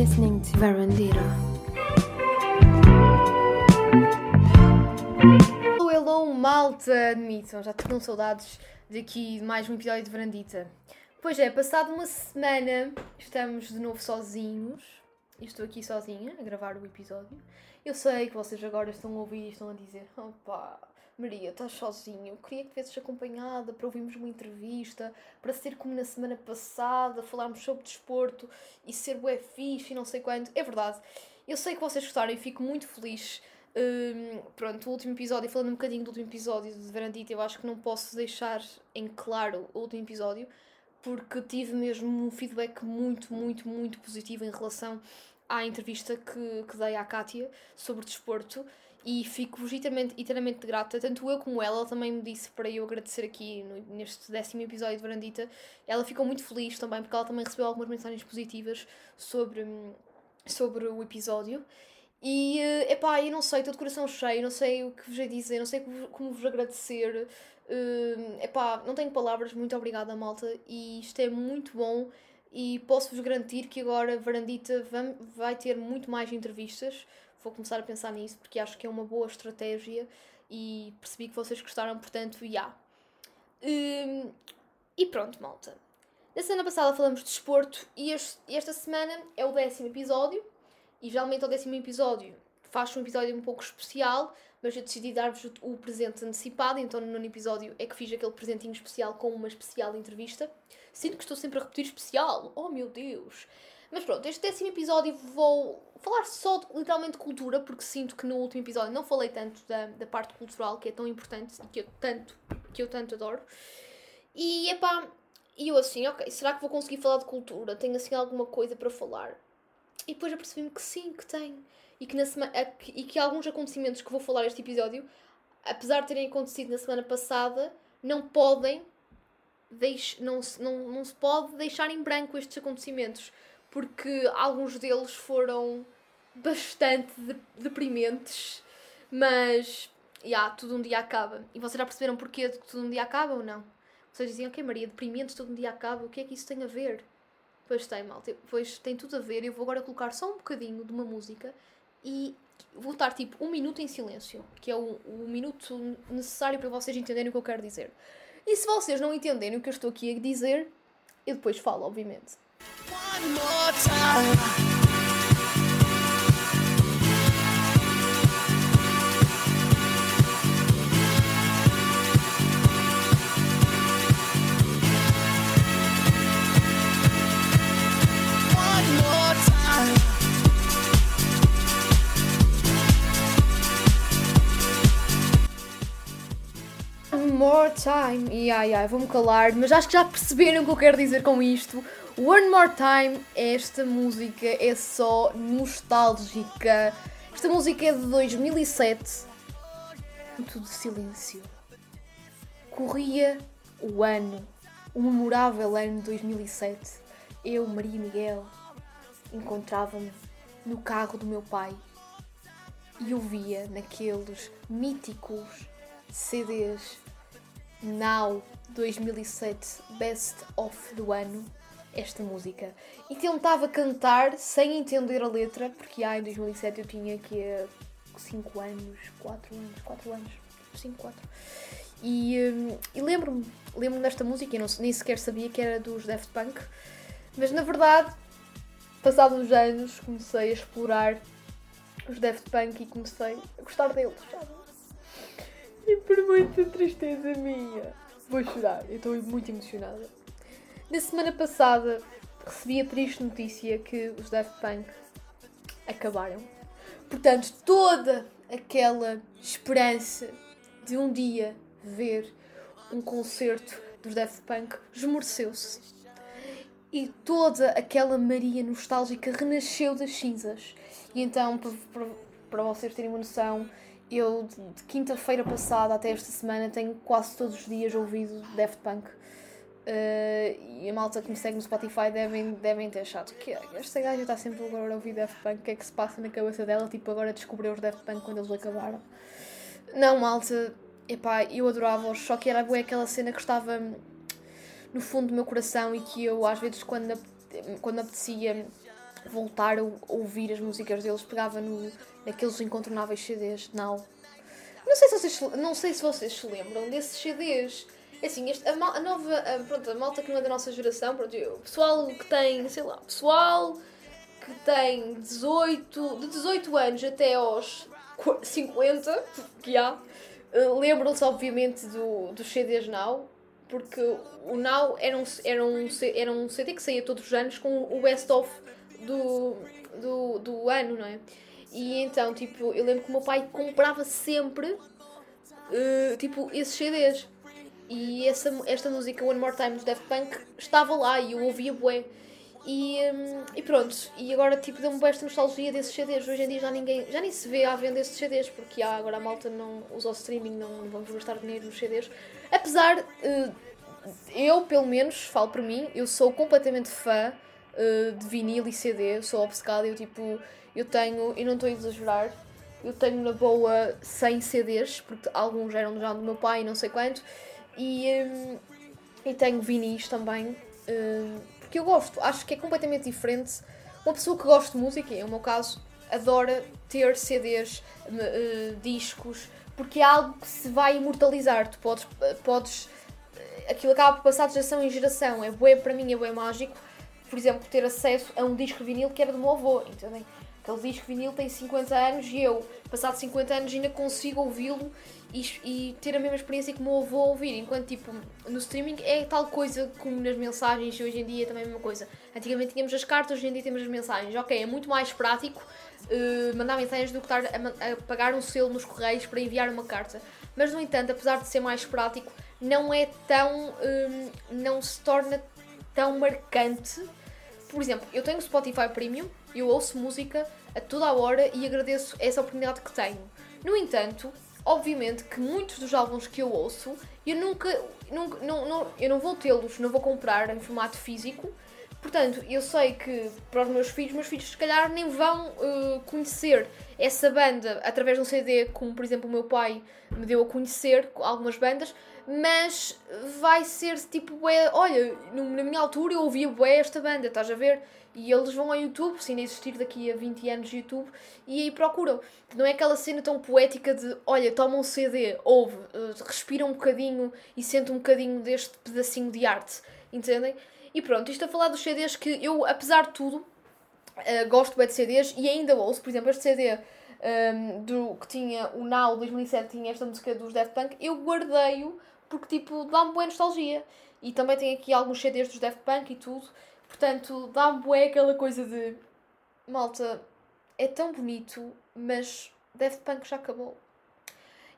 listening to. Hello, hello, malta! Admitam, já estou com saudades daqui de mais um episódio de Verandita. Pois é, passado uma semana, estamos de novo sozinhos. Estou aqui sozinha a gravar o episódio. Eu sei que vocês agora estão a ouvir e estão a dizer: opá, Maria, estás sozinha. Eu queria que tivesses acompanhada para ouvirmos uma entrevista, para ser como na semana passada, falarmos sobre desporto e ser bué fixe e não sei quanto. É verdade. Eu sei que vocês gostaram e fico muito feliz. Hum, pronto, o último episódio, falando um bocadinho do último episódio de Verandita, eu acho que não posso deixar em claro o último episódio, porque tive mesmo um feedback muito, muito, muito positivo em relação à entrevista que, que dei à Kátia sobre desporto e fico-vos eternamente, eternamente grata, tanto eu como ela, ela também me disse para eu agradecer aqui no, neste décimo episódio de Verandita, ela ficou muito feliz também porque ela também recebeu algumas mensagens positivas sobre, sobre o episódio. E, é epá, eu não sei, estou de coração cheio, não sei o que vos hei dizer, não sei como vos agradecer, é epá, não tenho palavras, muito obrigada malta e isto é muito bom. E posso-vos garantir que agora Varandita vai ter muito mais entrevistas. Vou começar a pensar nisso porque acho que é uma boa estratégia e percebi que vocês gostaram, portanto, já. Yeah. Um, e pronto, malta. Na semana passada falamos de desporto e este, esta semana é o décimo episódio. E geralmente ao décimo episódio faço um episódio um pouco especial, mas eu decidi dar-vos o presente antecipado, então no nono episódio é que fiz aquele presentinho especial com uma especial entrevista. Sinto que estou sempre a repetir especial, oh meu Deus! Mas pronto, este décimo episódio vou falar só de, literalmente de cultura, porque sinto que no último episódio não falei tanto da, da parte cultural, que é tão importante e que eu tanto, que eu tanto adoro. E epá, e eu assim, ok, será que vou conseguir falar de cultura? Tenho assim alguma coisa para falar? E depois apercebi-me que sim, que tenho e que, na semana, e que alguns acontecimentos que vou falar neste episódio, apesar de terem acontecido na semana passada, não podem deix, não, não, não se pode deixar em branco estes acontecimentos, porque alguns deles foram bastante de, deprimentes, mas yeah, tudo um dia acaba. E vocês já perceberam porquê de que tudo um dia acaba ou não? Vocês dizem, ok Maria, deprimentes, tudo um dia acaba, o que é que isso tem a ver? Pois tem, mal, pois tem tudo a ver. Eu vou agora colocar só um bocadinho de uma música e vou estar tipo um minuto em silêncio, que é o, o minuto necessário para vocês entenderem o que eu quero dizer. E se vocês não entenderem o que eu estou aqui a dizer, eu depois falo, obviamente. More time. E ai ai, vou-me calar, mas acho que já perceberam o que eu quero dizer com isto. One More Time, esta música é só nostálgica. Esta música é de 2007. Tudo silêncio. Corria o ano, o memorável ano de 2007. Eu, Maria Miguel, encontrava-me no carro do meu pai e ouvia naqueles míticos CDs Now 2007 Best of do ano esta música e tentava cantar sem entender a letra porque ah, em 2007 eu tinha aqui 5 anos, 4 anos, 4 anos, 5, 4 e, hum, e lembro-me lembro-me desta música, eu não, nem sequer sabia que era dos Daft Punk mas na verdade passados uns anos comecei a explorar os Daft Punk e comecei a gostar deles? E por muita tristeza minha. Vou chorar, eu estou muito emocionada. Na semana passada recebi a triste notícia que os Daft Punk acabaram. Portanto, toda aquela esperança de um dia ver um concerto dos Daft Punk esmoreceu-se. E toda aquela Maria nostálgica renasceu das cinzas. E então, para, vocês terem uma noção, eu de quinta-feira passada até esta semana tenho quase todos os dias ouvido Daft Punk. Uh, e a malta que me segue no Spotify devem, devem ter achado que esta gaja está sempre agora a ouvir Daft Punk, o que é que se passa na cabeça dela? Tipo, agora descobriu os Daft Punk quando eles acabaram. Não, malta, epá, eu adorava-os, só que era aquela cena que estava no fundo do meu coração e que eu às vezes quando, quando apetecia voltar a ouvir as músicas deles, pegava no, naqueles incontornáveis CDs Now. Não sei se vocês, não sei se vocês se lembram desses CDs. É assim, este, a, a, nova, a, pronto, a malta que não é da nossa geração, pronto, o pessoal que tem, sei lá, pessoal que tem 18, de 18 anos até aos 50, que há, eh, lembram-se obviamente do, dos CDs Now, porque o Now era um, era, um, era um CD que saía todos os anos com o best-of do, do, do ano, não é? E então, tipo, eu lembro que o meu pai comprava sempre, uh, tipo, esses CDs. E essa, esta música, One More Time, do Daft Punk, estava lá e eu ouvia bué. E, um, e pronto, e agora tipo deu-me esta nostalgia desses CDs. Hoje em dia já, ninguém, já nem se vê à venda esses CDs, porque há, agora a malta não usa o streaming, não, não vamos gastar dinheiro nos CDs. Apesar, uh, eu pelo menos, falo por mim, eu sou completamente fã uh, de vinil e CD, sou obcecada, eu tipo, eu tenho, e não estou a exagerar, eu tenho na boa 100 CDs, porque alguns eram já do meu pai, não sei quanto, e, um, e tenho vinis também, um, porque eu gosto, acho que é completamente diferente. Uma pessoa que gosta de música, o meu caso, adora ter CDs, uh, discos, porque é algo que se vai imortalizar. Tu podes, podes aquilo acaba por passar de geração em geração. É bué, para mim é bué mágico, por exemplo, ter acesso a um disco vinil que era do meu avô, entendem? Aquele disco vinil tem 50 anos e eu, passado 50 anos, ainda consigo ouvi-lo e, e, ter a mesma experiência que o meu avô ouvir. Enquanto, tipo, no streaming é tal coisa como nas mensagens e hoje em dia é também a mesma coisa. Antigamente tínhamos as cartas, hoje em dia temos as mensagens. Ok, é muito mais prático uh, mandar mensagens do que estar a, a pagar um selo nos correios para enviar uma carta. Mas, no entanto, apesar de ser mais prático, não é tão. Um, não se torna tão marcante. Por exemplo, eu tenho Spotify Premium, eu ouço música a toda a hora e agradeço essa oportunidade que tenho. No entanto, obviamente que muitos dos álbuns que eu ouço, eu nunca, nunca não, não, eu não vou tê-los, não vou comprar em formato físico, Portanto, eu sei que para os meus filhos, meus filhos se calhar nem vão uh, conhecer essa banda através de um CD, como por exemplo o meu pai me deu a conhecer algumas bandas, mas vai ser tipo, bué, olha, na minha altura eu ouvia bué esta banda, estás a ver? E eles vão ao YouTube, se ainda existir daqui a 20 anos de YouTube, e aí procuram. Não é aquela cena tão poética de, olha, toma um CD, ouve, uh, respira um bocadinho e sente um bocadinho deste pedacinho de arte, entendem? E pronto, isto a falar dos CDs que eu, apesar de tudo, uh, gosto bem de CDs e ainda ouço. Por exemplo, este CD um, ehm, do, que tinha o Now 2007, tinha esta música dos Daft Punk, eu guardei-o porque tipo dá-me boa nostalgia. E também tem aqui alguns CDs dos Daft Punk e tudo. Portanto, dá-me boa aquela coisa de malta, é tão bonito, mas Daft Punk já acabou.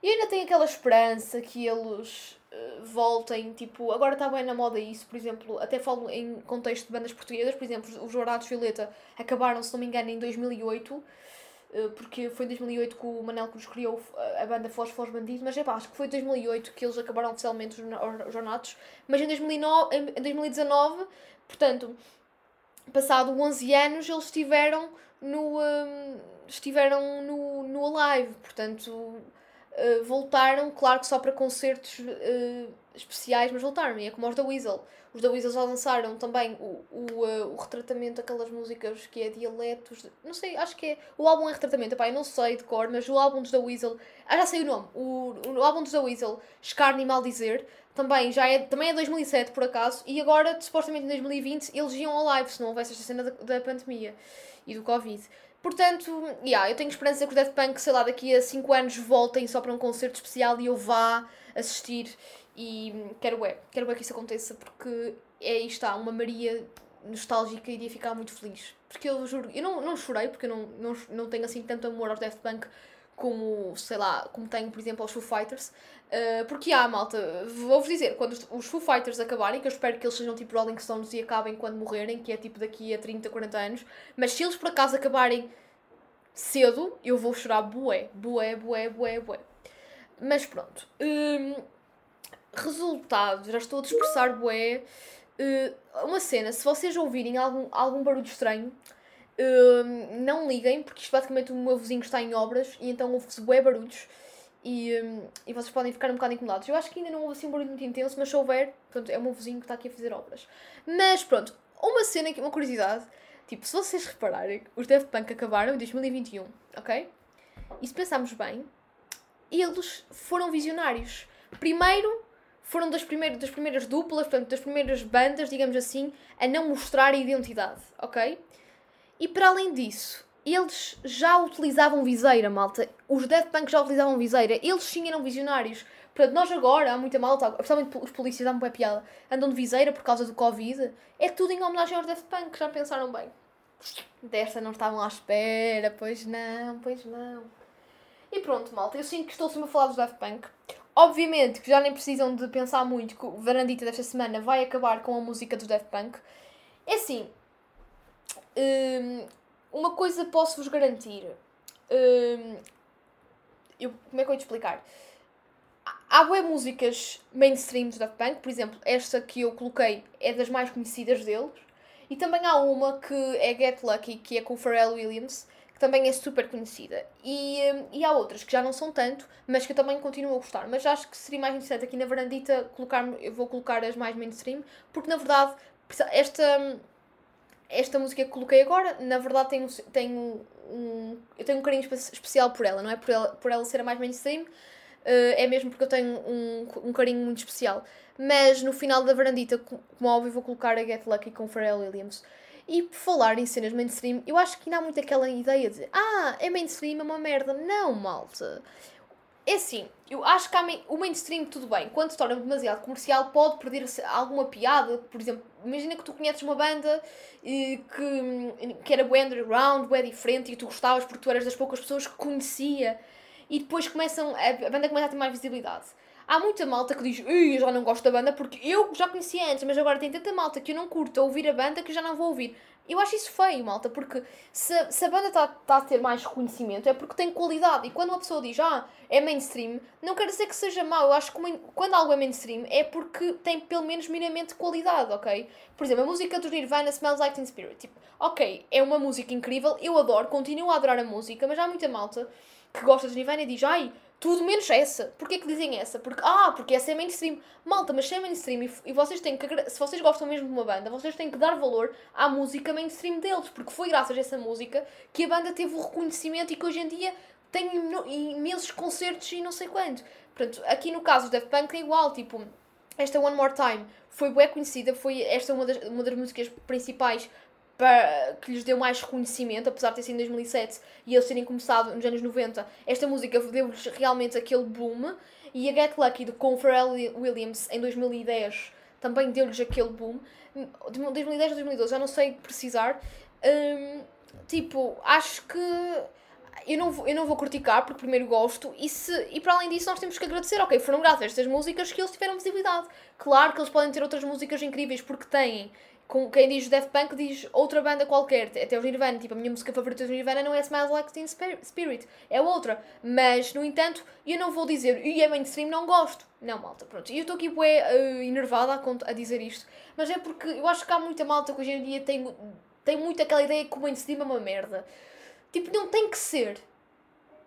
E ainda tem aquela esperança que eles uh, voltem, tipo, agora está bem na moda isso, por exemplo, até falo em contexto de bandas portuguesas, por exemplo, os Dourados Violeta acabaram, se não me engano, em 2008, uh, eh, porque foi em 2008 que o Manel Cruz criou a banda Foz Foz Bandido, mas é pá, acho que foi em 2008 que eles acabaram oficialmente os Jornados, mas em, 2009, em 2019, portanto, passado 11 anos, eles estiveram no, um, estiveram no, no Alive, portanto uh, voltaram, claro que só para concertos uh, especiais, mas voltaram. E é como os da Weasel. Os da Weasel já lançaram também o, o, uh, o retratamento daquelas músicas que é dialetos. De, não sei, acho que é. O álbum é retratamento, epá, eu não sei de cor, mas o álbum dos da Weasel. Ah, já sei o nome. O, o álbum dos da Weasel, Escarne e Maldizer, também já é, também é 2007 por acaso. E agora, supostamente em 2020, eles iam ao live, se não houvesse esta cena da, da pandemia e do Covid. Portanto, yeah, eu tenho esperança que o Death Punk, sei lá, daqui a 5 anos voltem só para um concerto especial e eu vá assistir. E quero é, quero é que isso aconteça porque é aí está, uma Maria nostálgica iria ficar muito feliz. Porque eu juro, eu não, não chorei porque eu não, não, não tenho assim tanto amor aos Death Punk como, sei lá, como tenho, por exemplo, aos Foo Fighters. Uh, porque há, malta, vou-vos dizer, quando os Foo Fighters acabarem, que eu espero que eles sejam tipo Rolling Stones e acabem quando morrerem, que é tipo daqui a 30, 40 anos, mas se eles por acaso acabarem cedo, eu vou chorar bué, bué, bué, bué, bué. Mas pronto. Um, resultado, já estou a dispersar bué. Uh, uma cena, se vocês ouvirem algum, algum barulho estranho, uh, não liguem, porque isto basicamente o meu vizinho está em obras e então ouve-se bué barulhos e, um, e vocês podem ficar um bocado incomodados. Eu acho que ainda não houve assim um barulho muito intenso, mas se houver, pronto, é o meu vizinho que está aqui a fazer obras. Mas pronto, uma cena, uma curiosidade, Tipo, se vocês repararem, os Daft Punk acabaram em 2021, ok? E se pensarmos bem, eles foram visionários. Primeiro, foram das primeiras, das primeiras duplas, portanto, das primeiras bandas, digamos assim, a não mostrar a identidade, ok? E para além disso, eles já utilizavam viseira, malta. Os Daft Punk já utilizavam viseira. Eles sim eram visionários. Portanto, nós agora, há muita malta, especialmente os polícias, uma piada, andam de viseira por causa do Covid. É tudo em homenagem aos Daft Punk, já pensaram bem. Desta não estavam à espera, pois não, pois não. E pronto, malta, eu sinto que estou sempre a falar dos Daft Punk. Obviamente que já nem precisam de pensar muito que o Varandita desta semana vai acabar com a música dos Daft Punk. É assim, hum, uma coisa posso-vos garantir. Hum, eu, como é que eu vou te explicar? Há boas músicas mainstream dos Daft Punk, por exemplo, esta que eu coloquei é das mais conhecidas deles. E também há uma que é Get Lucky, que é com o Pharrell Williams, também é super conhecida. E, hum, e há outras que já não são tanto, mas que eu também continuo a gostar. Mas acho que seria mais interessante aqui na varandita colocar eu vou colocar as mais mainstream, porque na verdade esta hum, esta música que coloquei agora, na verdade, tenho, tenho um, eu tenho um carinho especial por ela, não é por ela, por ela ser a mais mainstream, uh, é mesmo porque eu tenho um, um carinho muito especial. Mas no final da varandita, como óbvio, vou colocar a Get Lucky com Pharrell Williams. E por falar em cenas mainstream, eu acho que ainda há muito aquela ideia de ah, é mainstream, é uma merda. Não, malta. É assim, eu acho que o mainstream, tudo bem, quando se torna demasiado comercial, pode perder alguma piada. Por exemplo, imagina que tu conheces uma banda e que, que era bem underground, bem diferente e tu gostavas porque tu eras das poucas pessoas que conhecia e depois começam, a, banda começa a ter mais visibilidade. Há muita malta que diz, eu já não gosto da banda porque eu já conhecia antes, mas agora tem tanta malta que eu não curto a ouvir a banda que já não vou ouvir. Eu acho isso feio, malta, porque se, se a banda está tá a ter mais reconhecimento é porque tem qualidade. E quando uma pessoa diz, ah, é mainstream, não quer dizer que seja mau. Eu acho que quando algo é mainstream é porque tem pelo menos minimamente qualidade, ok? Por exemplo, a música do Nirvana Smells Like Teen Spirit. Tipo, ok, é uma música incrível, eu adoro, continuo a adorar a música, mas há muita malta que gosta de Nirvana e diz, ai, tudo menos essa. Porquê que dizem essa? Porque, ah, porque essa é mainstream. Malta, mas se é mainstream e, e vocês têm que, se vocês gostam mesmo de uma banda, vocês têm que dar valor à música mainstream deles, porque foi graças a essa música que a banda teve o reconhecimento e que hoje em dia tem imensos concertos e não sei quanto. Portanto, aqui no caso do Daft Punk é igual, tipo, esta One More Time foi bem conhecida, foi esta uma das, uma das músicas principais para, que lhes deu mais reconhecimento, apesar de ter sido em 2007 e eles terem começado nos anos 90, esta música deu-lhes realmente aquele boom. E a Get Lucky de com Pharrell Williams em 2010 também deu-lhes aquele boom. 2010 ou 2012, já não sei precisar. Um, tipo, acho que eu não, vou, eu não vou criticar porque primeiro gosto e, se, e para além disso nós temos que agradecer, ok, foram graças a estas músicas que eles tiveram visibilidade. Claro que eles podem ter outras músicas incríveis porque têm com quem diz Daft Punk diz outra banda qualquer, até os Nirvana, tipo, a minha música favorita do Nirvana não é Smells Like Teen Spirit, é outra. Mas, no entanto, eu não vou dizer, e é mainstream, não gosto. Não, malta, pronto. E eu estou aqui bué uh, enervada a, a, dizer isto, mas é porque eu acho que há muita malta que hoje em dia tem, tem muito aquela ideia que o mainstream é uma merda. Tipo, não tem que ser,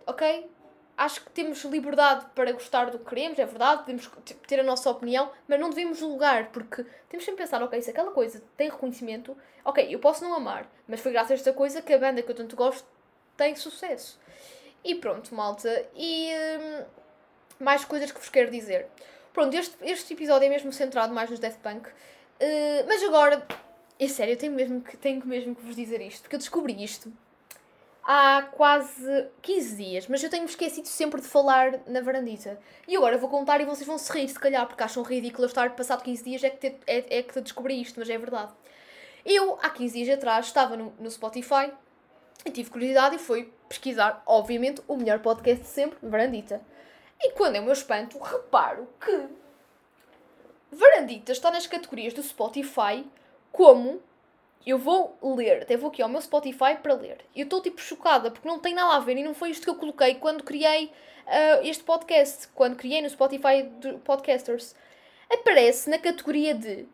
ok? Acho que temos liberdade para gostar do que queremos, é verdade, podemos ter a nossa opinião, mas não devemos julgar, porque temos sempre pensar, ok, se aquela coisa tem reconhecimento, ok, eu posso não amar, mas foi graças a esta coisa que a banda que eu tanto gosto tem sucesso. E pronto, malta. E hum, mais coisas que vos quero dizer. Pronto, este, este episódio é mesmo centrado mais nos Death Punk, uh, mas agora, é sério, eu tenho mesmo, que, tenho mesmo que vos dizer isto, porque eu descobri isto há quase 15 dias, mas eu tenho-me esquecido sempre de falar na varandita. E agora vou contar e vocês vão se rir, se calhar, porque acham ridículo estar passado 15 dias é que, te, é, é que descobri isto, mas é verdade. Eu, há 15 dias atrás, estava no, no Spotify e tive curiosidade e fui pesquisar, obviamente, o melhor podcast de sempre, Varandita. E quando é o meu espanto, reparo que Varandita está nas categorias do Spotify como eu vou ler, até vou aqui ao meu Spotify para ler. Eu estou tipo chocada porque não tem nada a ver e não foi isto que eu coloquei quando criei uh, este podcast, quando criei no Spotify de Podcasters. Aparece na categoria de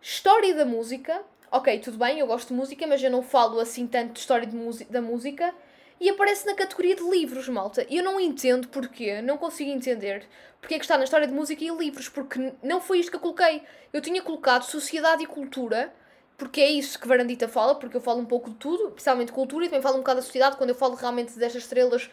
História da Música. Ok, tudo bem, eu gosto de música, mas eu não falo assim tanto de história de da música. E aparece na categoria de livros, malta. E eu não entendo porquê, não consigo entender porque é que está na história de música e livros, porque não foi isto que eu coloquei. Eu tinha colocado Sociedade e Cultura porque é isso que Varandita fala, porque eu falo um pouco de tudo, principalmente cultura, e também falo um bocado da sociedade, quando eu falo realmente destas estrelas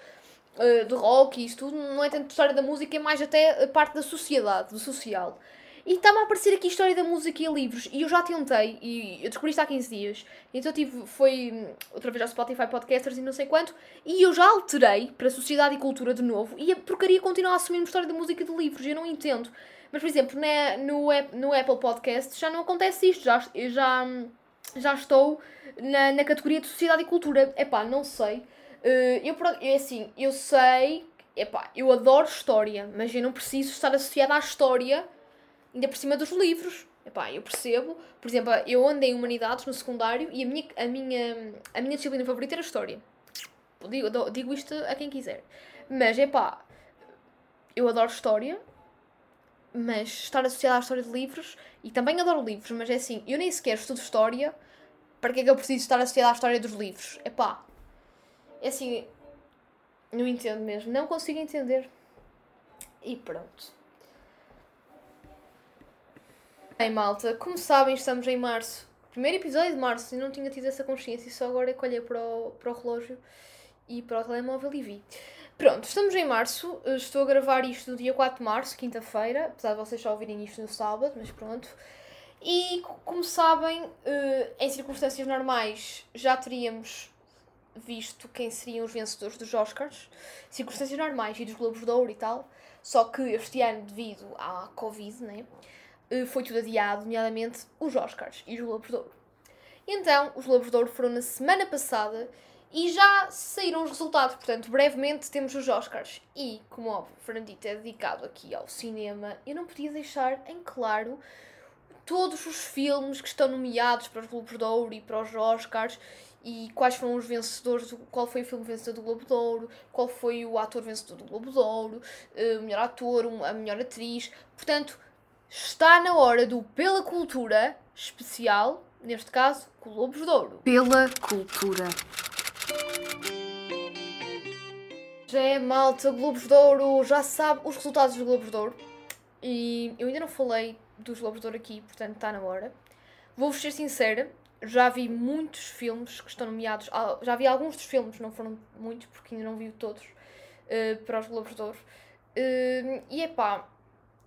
uh, de rock e isso tudo, não é tanto história da música, é mais até parte da sociedade, do social. E está-me a aparecer aqui história da música e livros. E eu já tentei, e eu descobri isto há 15 dias. Então tive, foi hum, outra vez ao Spotify Podcasters e não sei quanto. E eu já alterei para Sociedade e Cultura de novo. E a porcaria continua a assumir história da música e de livros. Eu não entendo. Mas, por exemplo, na, no, no Apple Podcast já não acontece isto. Já, já, já estou na, na categoria de Sociedade e Cultura. Epá, não sei. Uh, eu, é assim, eu sei. Epá, eu adoro história. Mas eu não preciso estar associada à história ainda por cima dos livros. Epá, eu percebo, por exemplo, eu andei em humanidades no secundário e a minha, a minha, a minha disciplina favorita era história. Digo, digo isto a quem quiser. Mas, epá, eu adoro história, mas estar associada à história de livros, e também adoro livros, mas é assim, eu nem sequer estudo história, para que é que eu preciso estar associada à história dos livros? Epá, é assim, não entendo mesmo, não consigo entender. E pronto. Bem, malta, como sabem, estamos em março. Primeiro episódio de março e não tinha tido essa consciência, só agora é que olhei para o, para o relógio e para o telemóvel e vi. Pronto, estamos em março, estou a gravar isto no dia 4 de março, quinta-feira, apesar de vocês só ouvirem isto no sábado, mas pronto. E como sabem, eh, em circunstâncias normais já teríamos visto quem seriam os vencedores dos Oscars, circunstâncias normais e dos Globos de Ouro e tal, só que este ano, devido à Covid, né? Eh, foi tudo adiado, nomeadamente os Oscars e os Globos de Ouro. Então, os Globos de Ouro foram na semana passada e já saíram os resultados, portanto, brevemente temos os Oscars. E, como óbvio, Fernandito é dedicado aqui ao cinema, eu não podia deixar em claro todos os filmes que estão nomeados para os Globos de Ouro e para os Oscars e quais foram os vencedores, qual foi o filme vencedor do Globo de Ouro, qual foi o ator vencedor do Globo de Ouro, eh, o melhor ator, a melhor atriz. Portanto, Está na hora do Pela Cultura especial, neste caso, Globos de Ouro. Pela Cultura. Já é malta, Globos de Ouro, já sabe os resultados dos Globos de Ouro. E eu ainda não falei dos Globos de Ouro aqui, portanto está na hora. Vou-vos ser sincera, já vi muitos filmes que estão nomeados. Já vi alguns dos filmes, não foram muitos, porque ainda não vi todos, uh, para os Globos de Ouro. Uh, e é pá,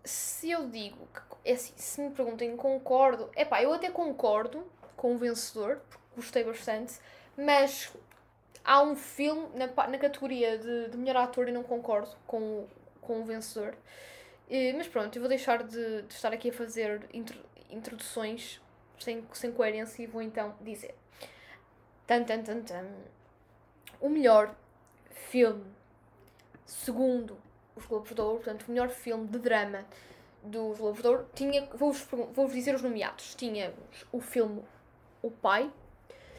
se eu digo que, é assim, se me perguntem, concordo, é pá, eu até concordo com o vencedor, porque gostei bastante, mas há um filme na, na categoria de, de melhor ator e não concordo com, com o vencedor. Mas pronto, eu vou deixar de, de estar aqui a fazer intro, introduções sem, sem coerência e vou então dizer. Tan, tan, tan, tan. O melhor filme, segundo os Globos de Ouro, portanto, o melhor filme de drama dos Globos de Ouro, tinha, vou-vos vou dizer os nomeados. Tínhamos o filme O Pai,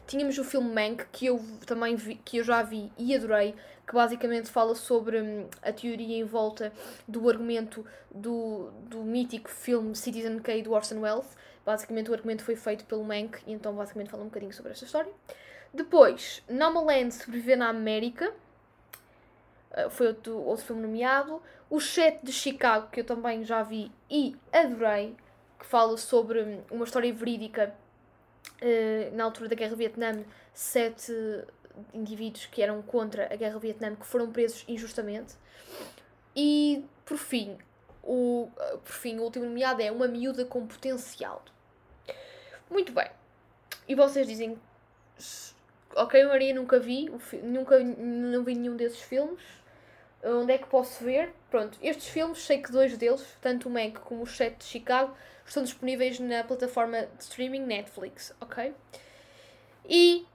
tínhamos o filme Mank, que eu também vi, que eu já vi e adorei, que basicamente fala sobre hum, a teoria em volta do argumento do, do mítico filme Citizen Kane do Orson Welles. Basicamente o argumento foi feito pelo Mank e então basicamente fala um bocadinho sobre esta história. Depois, Nomaland Sobreviver na América, eh, foi outro, outro filme nomeado. O Chet de Chicago, que eu também já vi e adorei, que fala sobre uma história verídica na altura da Guerra do Vietnã, sete indivíduos que eram contra a Guerra do Vietnã que foram presos injustamente. E, por fim, o, por fim, o último nomeado é Uma Miúda com Potencial. Muito bem. E vocês dizem ok, Maria, nunca vi, nunca não vi nenhum desses filmes. Onde é que posso ver? Pronto, estes filmes, sei que dois deles, tanto o Meg como o Set de Chicago, estão disponíveis na plataforma de streaming Netflix, ok? E.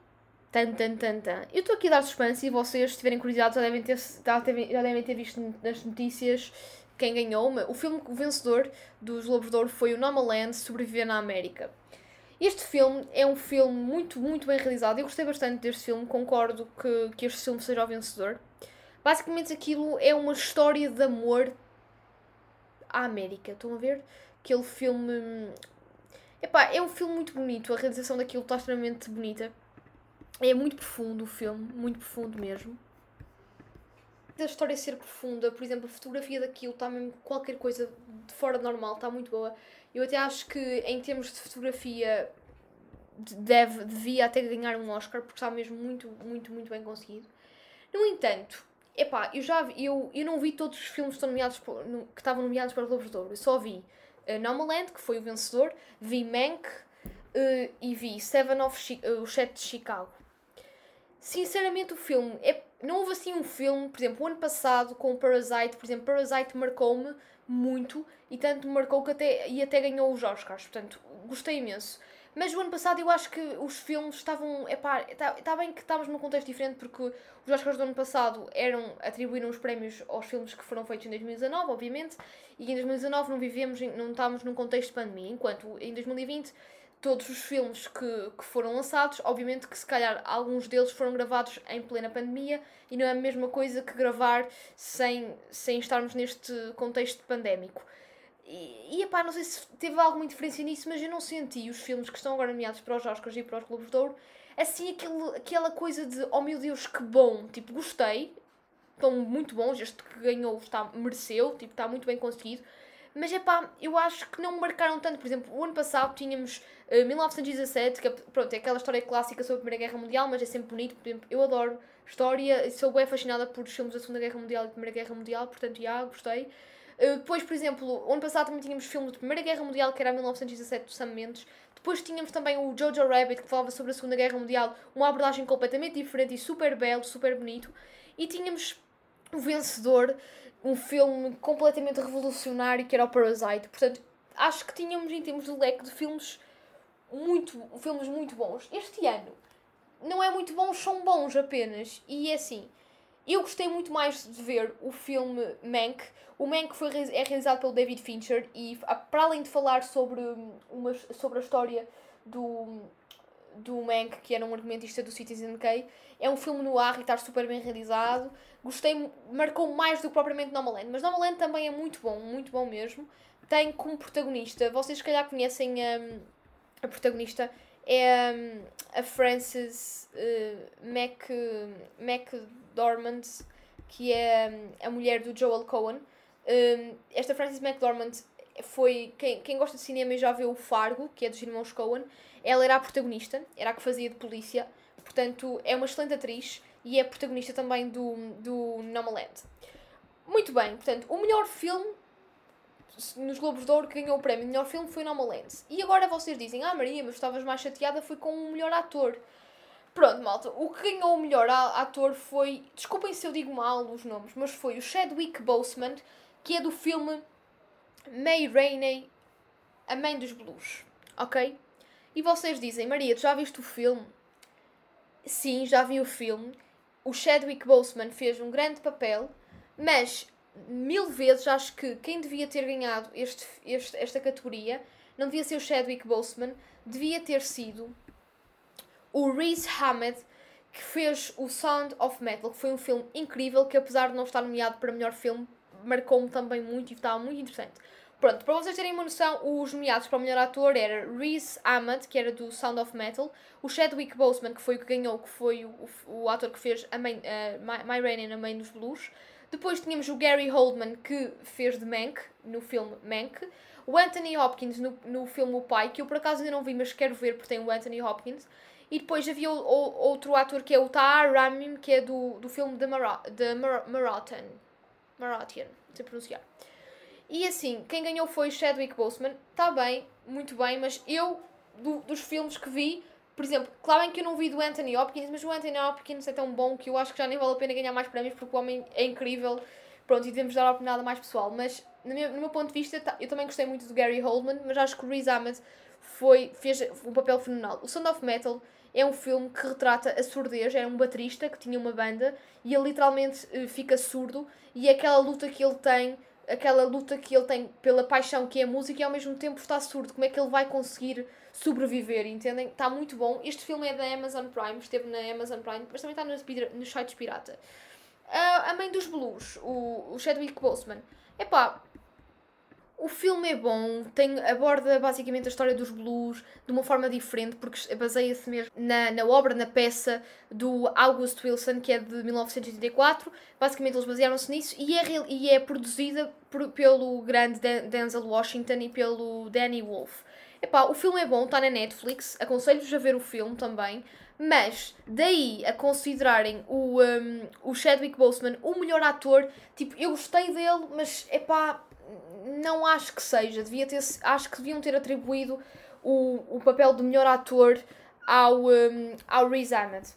Tan, tan, tan, tan. Eu estou aqui a dar suspense e vocês, se tiverem curiosidade, já devem ter, já devem, já devem ter visto nas notícias quem ganhou. O filme vencedor dos Ouro foi o Nomaland Sobreviver na América. Este filme é um filme muito, muito bem realizado. Eu gostei bastante deste filme, concordo que, que este filme seja o vencedor. Basicamente aquilo é uma história de amor à América. Estão a ver? Aquele filme. Epá, é um filme muito bonito. A realização daquilo está extremamente bonita. É muito profundo o filme, muito profundo mesmo. A história ser profunda, por exemplo, a fotografia daquilo está mesmo qualquer coisa de fora de normal, está muito boa. Eu até acho que em termos de fotografia deve, devia até ganhar um Oscar, porque está mesmo muito, muito, muito bem conseguido. No entanto, epá, eu já vi, eu, eu não vi todos os filmes que, nomeados por, no, que estavam nomeados para o Globos de Ouro. Eu só vi uh, Nomaland, que foi o vencedor, vi Mank uh, e vi Seven of uh, o Sete de Chicago. Sinceramente, o filme é, não houve assim um filme, por exemplo, o ano passado com Parasite, por exemplo, Parasite marcou-me muito e tanto marcou que até, e até ganhou os Oscars, portanto, gostei imenso. Mas o ano passado eu acho que os filmes estavam. Epá, está tá bem que estávamos num contexto diferente porque os Oscars do ano passado eram, atribuíram os prémios aos filmes que foram feitos em 2019, obviamente, e em 2019 não vivemos, não estávamos num contexto de pandemia, enquanto em 2020 todos os filmes que, que foram lançados, obviamente que se calhar alguns deles foram gravados em plena pandemia e não é a mesma coisa que gravar sem, sem estarmos neste contexto pandémico. E, e epá, não sei se teve alguma interferência nisso, mas eu não senti os filmes que estão agora nomeados para os Oscars e para os Globos de Ouro assim aquele, aquela coisa de oh meu Deus, que bom, tipo, gostei, estão muito bons, este que ganhou está, mereceu, tipo, está muito bem conseguido. Mas é pá, eu acho que não marcaram tanto. Por exemplo, o ano passado tínhamos uh, 1917, que é, pronto, é aquela história clássica sobre a Primeira Guerra Mundial, mas é sempre bonito. Por exemplo, eu adoro história, sou bem fascinada por filmes da Segunda Guerra Mundial e Primeira Guerra Mundial, portanto, já, gostei. Uh, depois, por exemplo, ano passado também tínhamos filmes da Primeira Guerra Mundial, que era 1917, do Sam Mendes. Depois tínhamos também o Jojo Rabbit, que falava sobre a Segunda Guerra Mundial, uma abordagem completamente diferente e super belo, super bonito. E tínhamos o vencedor, um filme completamente revolucionário, que era o Parasite. Portanto, acho que tínhamos, em termos de leque de filmes, muito, filmes muito bons. Este ano, não é muito bons, são bons apenas. E é assim eu gostei muito mais de ver o filme Mank. O Mank foi, é realizado pelo David Fincher e, para além de falar sobre, uma, sobre a história do, do Mank, que era um argumentista do Citizen K, é um filme no ar e está super bem realizado. Gostei, marcou mais do que propriamente Nomaland, mas Nomaland também é muito bom, muito bom mesmo. Tem como protagonista, vocês se calhar conhecem a, a protagonista, é um, a Frances uh, Mac, McDormand, que é um, a mulher do Joel Cohen. Um, esta Frances McDormand foi. Quem, quem gosta de cinema já viu o Fargo, que é dos irmãos Cohen, ela era a protagonista, era a que fazia de polícia. Portanto, é uma excelente atriz e é protagonista também do, do Nomaland. Muito bem, portanto, o melhor filme nos Globos de Ouro que ganhou o prémio de melhor filme foi Nomaland. E agora vocês dizem, ah Maria, mas estavas mais chateada foi com o melhor ator. Pronto, malta, o que ganhou o melhor ator foi, desculpem se eu digo mal os nomes, mas foi o Chadwick Boseman, que é do filme May Rainey, A Mãe dos Blues, ok? E vocês dizem, Maria, tu já viste o filme? Sim, já vi o filme. O Chadwick Boseman fez um grande papel, mas mil vezes acho que quem devia ter ganhado este, este, esta categoria não devia ser o Chadwick Boseman, devia ter sido o Reese Ahmed, que fez o Sound of Metal, que foi um filme incrível, que apesar de não estar nomeado para melhor filme, marcou-me também muito e estava muito interessante. Pronto, para vocês terem uma noção, os nomeados para o melhor ator era Reese Ahmed, que era do Sound of Metal, o Chadwick Boseman, que foi o que ganhou, que foi o, o, ator que fez a mãe, uh, My, My Rain a Mãe dos Blues, depois tínhamos o Gary Oldman, que fez de Mank, no filme Mank. O Anthony Hopkins, no, no filme O Pai, que eu por acaso ainda não vi, mas quero ver porque tem o Anthony Hopkins. E depois havia o, o, outro ator que é o Tahar Ramim, que é do, do filme The, Mara, The Mar Marathon. Marathon, sei pronunciar. E assim, quem ganhou foi Chadwick Boseman. Está bem, muito bem, mas eu, do, dos filmes que vi, por exemplo, claro que eu não vi do Anthony Hopkins, mas o Anthony Hopkins é tão bom que eu acho que já nem vale a pena ganhar mais prémios porque o homem é incrível. Pronto, e devemos dar a oportunidade mais pessoal. Mas, no meu, no meu ponto de vista, eu também gostei muito do Gary Oldman, mas acho que o Riz Ahmed foi, fez um papel fenomenal. O Sound of Metal é um filme que retrata a surdez. É um baterista que tinha uma banda e ele literalmente uh, fica surdo e é aquela luta que ele tem aquela luta que ele tem pela paixão que é a música e ao mesmo tempo está surdo. Como é que ele vai conseguir sobreviver, entendem? Está muito bom. Este filme é da Amazon Prime, esteve na Amazon Prime, mas também está nos, nos sites pirata. Uh, a Mãe dos Blues, o, o Chadwick Boseman. Epá, o filme é bom, tem, aborda basicamente a história dos blues de uma forma diferente, porque baseia-se mesmo na, na obra, na peça do August Wilson, que é de 1984. Basicamente, eles basearam-se nisso e é, e é produzida por, pelo grande Denzel Washington e pelo Danny Wolf. Epá, o filme é bom, está na Netflix, aconselho-vos a ver o filme também, mas daí a considerarem o, um, o Chadwick Boseman o melhor ator, tipo, eu gostei dele, mas epá, não acho que seja. Devia ter, acho que deviam ter atribuído o, o papel de melhor ator ao, um, ao Riz Ahmed.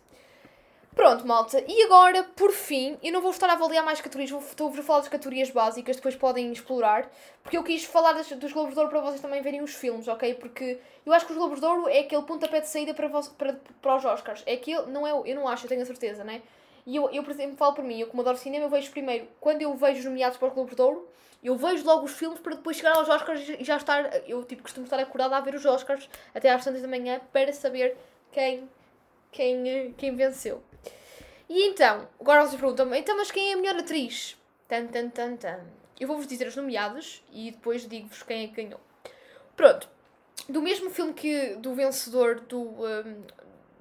Pronto, malta. E agora, por fim, eu não vou estar a avaliar mais categorias, estou-vos a falar das categorias básicas, depois podem explorar, porque eu quis falar das, dos Globos de Ouro para vocês também verem os filmes, ok? Porque eu acho que os Globos de Ouro é aquele pontapé de saída para, vos, para, para os Oscars. É aquele, não é, eu não acho, eu tenho a certeza, né? E eu, eu, por exemplo, falo por mim, eu como adoro cinema, eu vejo primeiro, quando eu vejo os nomeados para os Globos de Ouro, eu vejo logo os filmes para depois chegar aos Oscars e já estar, eu tipo, costumo estar acordada a ver os Oscars até às tantas da manhã para saber quem, quem, quem venceu. E então, agora vocês perguntam então, mas quem é a melhor atriz? Tan, tan, tan, tan. Eu vou-vos dizer as nomeadas e depois digo-vos quem é que ganhou. Pronto. Do mesmo filme que do vencedor do, um,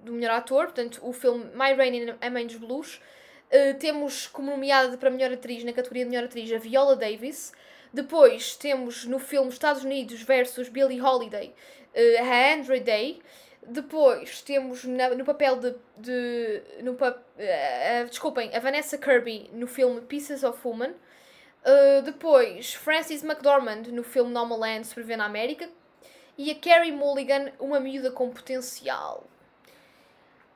do melhor ator, portanto, o filme My Rain a Mãe dos Blues, uh, temos como nomeada para melhor atriz, na categoria de melhor atriz, a Viola Davis. Depois temos no filme Estados Unidos versus Billie Holiday, uh, a Andrew Day. Depois temos na, no papel de. de no, uh, desculpem, a Vanessa Kirby no filme Pieces of Woman. Depois Frances McDormand no filme Nomadland Sobreviver na América. E a Carrie Mulligan, uma miúda com potencial.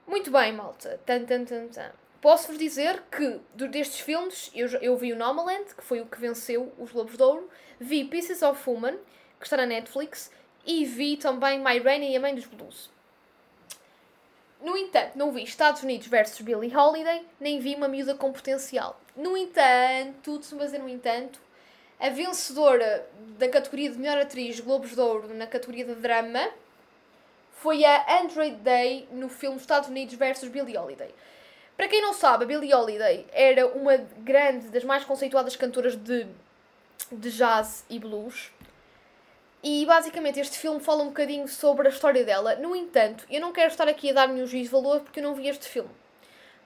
Muito bem, malta. Tan, tan, tan, tan. Posso-vos dizer que destes filmes eu, eu vi o Nomadland, que foi o que venceu os Globos de Ouro, vi Pieces of Woman, que está na Netflix, e vi também My Rain e a Mãe dos Blues. No entanto, não vi Estados Unidos versus Billie Holiday, nem vi uma miúda com potencial. No entanto, tudo se fazer no entanto, a vencedora da categoria de melhor atriz Globos de Ouro na categoria de drama foi a Andrew Day no filme Estados Unidos versus Billie Holiday. Para quem não sabe, a Billie Holiday era uma grande, das mais conceituadas cantoras de, de jazz e blues. E basicamente este filme fala um bocadinho sobre a história dela. No entanto, eu não quero estar aqui a dar-me um juízo de valor porque eu não vi este filme.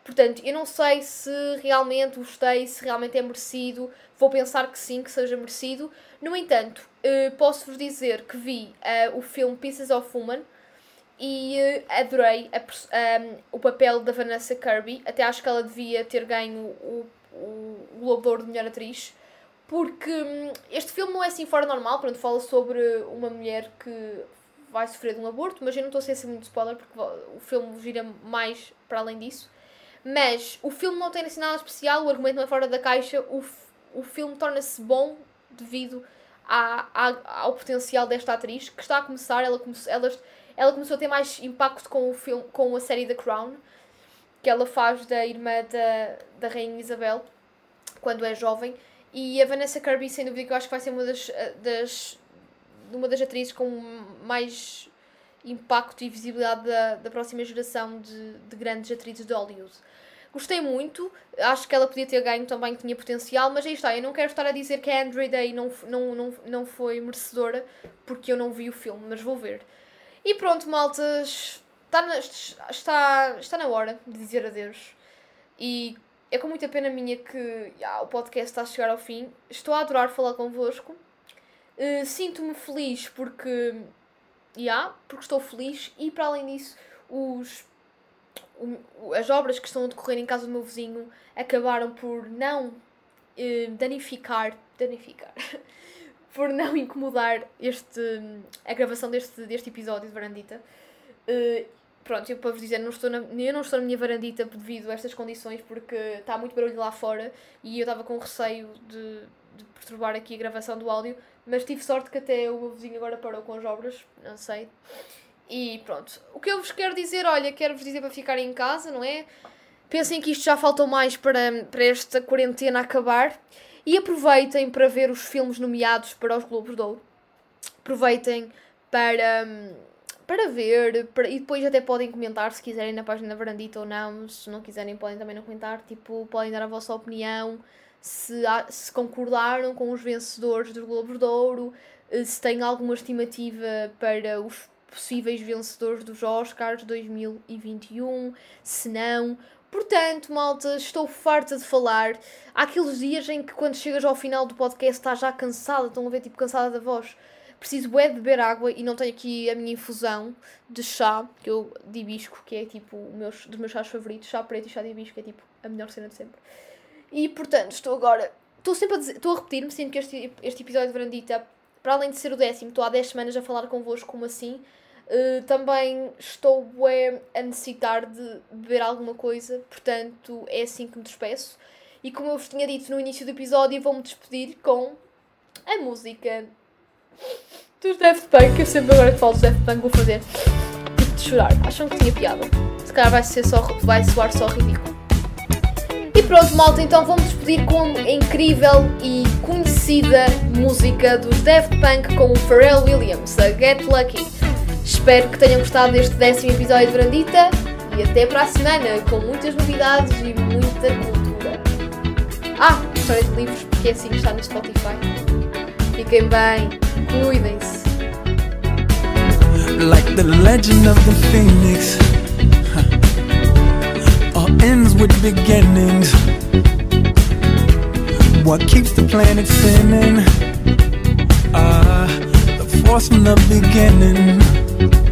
Portanto, eu não sei se realmente gostei, se realmente é merecido. Vou pensar que sim, que seja merecido. No entanto, uh, posso-vos dizer que vi uh, o filme Pieces of Woman e uh, adorei a, um, o papel da Vanessa Kirby. Até acho que ela devia ter ganho o, o, o Globo de Ouro de Melhor Atriz porque hum, este filme não é assim fora normal, pronto, fala sobre uma mulher que vai sofrer de um aborto, mas eu não estou a ser assim muito spoiler porque o filme gira mais para além disso. Mas o filme não tem assim nada especial, o argumento não é fora da caixa, o, o filme torna-se bom devido à, à, ao potencial desta atriz que está a começar, ela, come, ela, ela começou a ter mais impacto com, o filme, com a série The Crown, que ela faz da irmã da, da Rainha Isabel, quando é jovem. E a Vanessa Kirby, sem dúvida, que eu acho que vai ser uma das, eh, das, uma das atrizes com mais impacto e visibilidade da, da próxima geração de, de grandes atrizes de Hollywood. Gostei muito, acho que ela podia ter ganho também, tinha potencial, mas aí está, eu não quero estar a dizer que a Andrew Day não, não, não, não foi merecedora, porque eu não vi o filme, mas vou ver. E pronto, maltas, está na, está, está na hora de dizer adeus. E é com muita pena minha que já, o podcast está a chegar ao fim. Estou a adorar falar convosco. Uh, Sinto-me feliz porque. Já, porque estou feliz e para além disso, os, as obras que estão a decorrer em casa do meu vizinho acabaram por não uh, danificar. Danificar. por não incomodar este, a gravação deste, deste episódio de Varandita. Uh, pronto, eu para vos dizer, não estou na, eu não estou na minha varandita devido a estas condições porque está muito barulho lá fora e eu estava com receio de, de perturbar aqui a gravação do áudio, mas tive sorte que até o meu vizinho agora parou com as obras, não sei. E pronto. O que eu vos quero dizer, olha, quero-vos dizer para ficarem em casa, não é? Pensem que isto já faltou mais para, para esta quarentena acabar e aproveitem para ver os filmes nomeados para os Globos de Ouro. Aproveitem para hum, para ver para, e depois até podem comentar se quiserem na página da Varandita ou não. Se não quiserem, podem também não comentar. Tipo, podem dar a vossa opinião. Se, se concordaram com os vencedores dos Globos de Ouro, eh, se têm alguma estimativa para os possíveis vencedores dos Oscars 2021, se não. Portanto, malta, estou farta de falar. Há aqueles dias em que quando chegas ao final do podcast estás já cansada, estão a ver, tipo, cansada da voz preciso é de beber água e não tenho aqui a minha infusão de chá, que eu de hibisco, que é tipo o meus, dos meus chás favoritos, chá preto e chá de hibisco, é tipo a melhor cena de sempre. E portanto, estou agora, estou sempre a, dizer, estou a repetir-me, sinto que este, este episódio de Verandita, para além de ser o décimo, estou há 10 semanas a falar convosco como assim, uh, também estou é, a necessitar de beber alguma coisa, portanto é assim que me despeço. E como eu vos tinha dito no início do episódio, vou-me despedir com a música dos Daft Punk. Eu sempre agora que falo dos Daft Punk vou fazer tipo de chorar. Acham que tinha piada? Se calhar vai, ser só, vai soar só ridículo. E pronto, malta, então vou-me despedir com a incrível e conhecida música dos Daft Punk com o Pharrell Williams, a Get Lucky. Espero que tenham gostado deste décimo episódio de Brandita e até para a semana com muitas novidades e muita cultura. Ah, história de livros, porque é assim que está no Spotify. Fiquem bem, cuidem-se. Like the legend of the phoenix All ends with beginnings What keeps the planet spinning Ah, uh, the force from the beginning Thank you.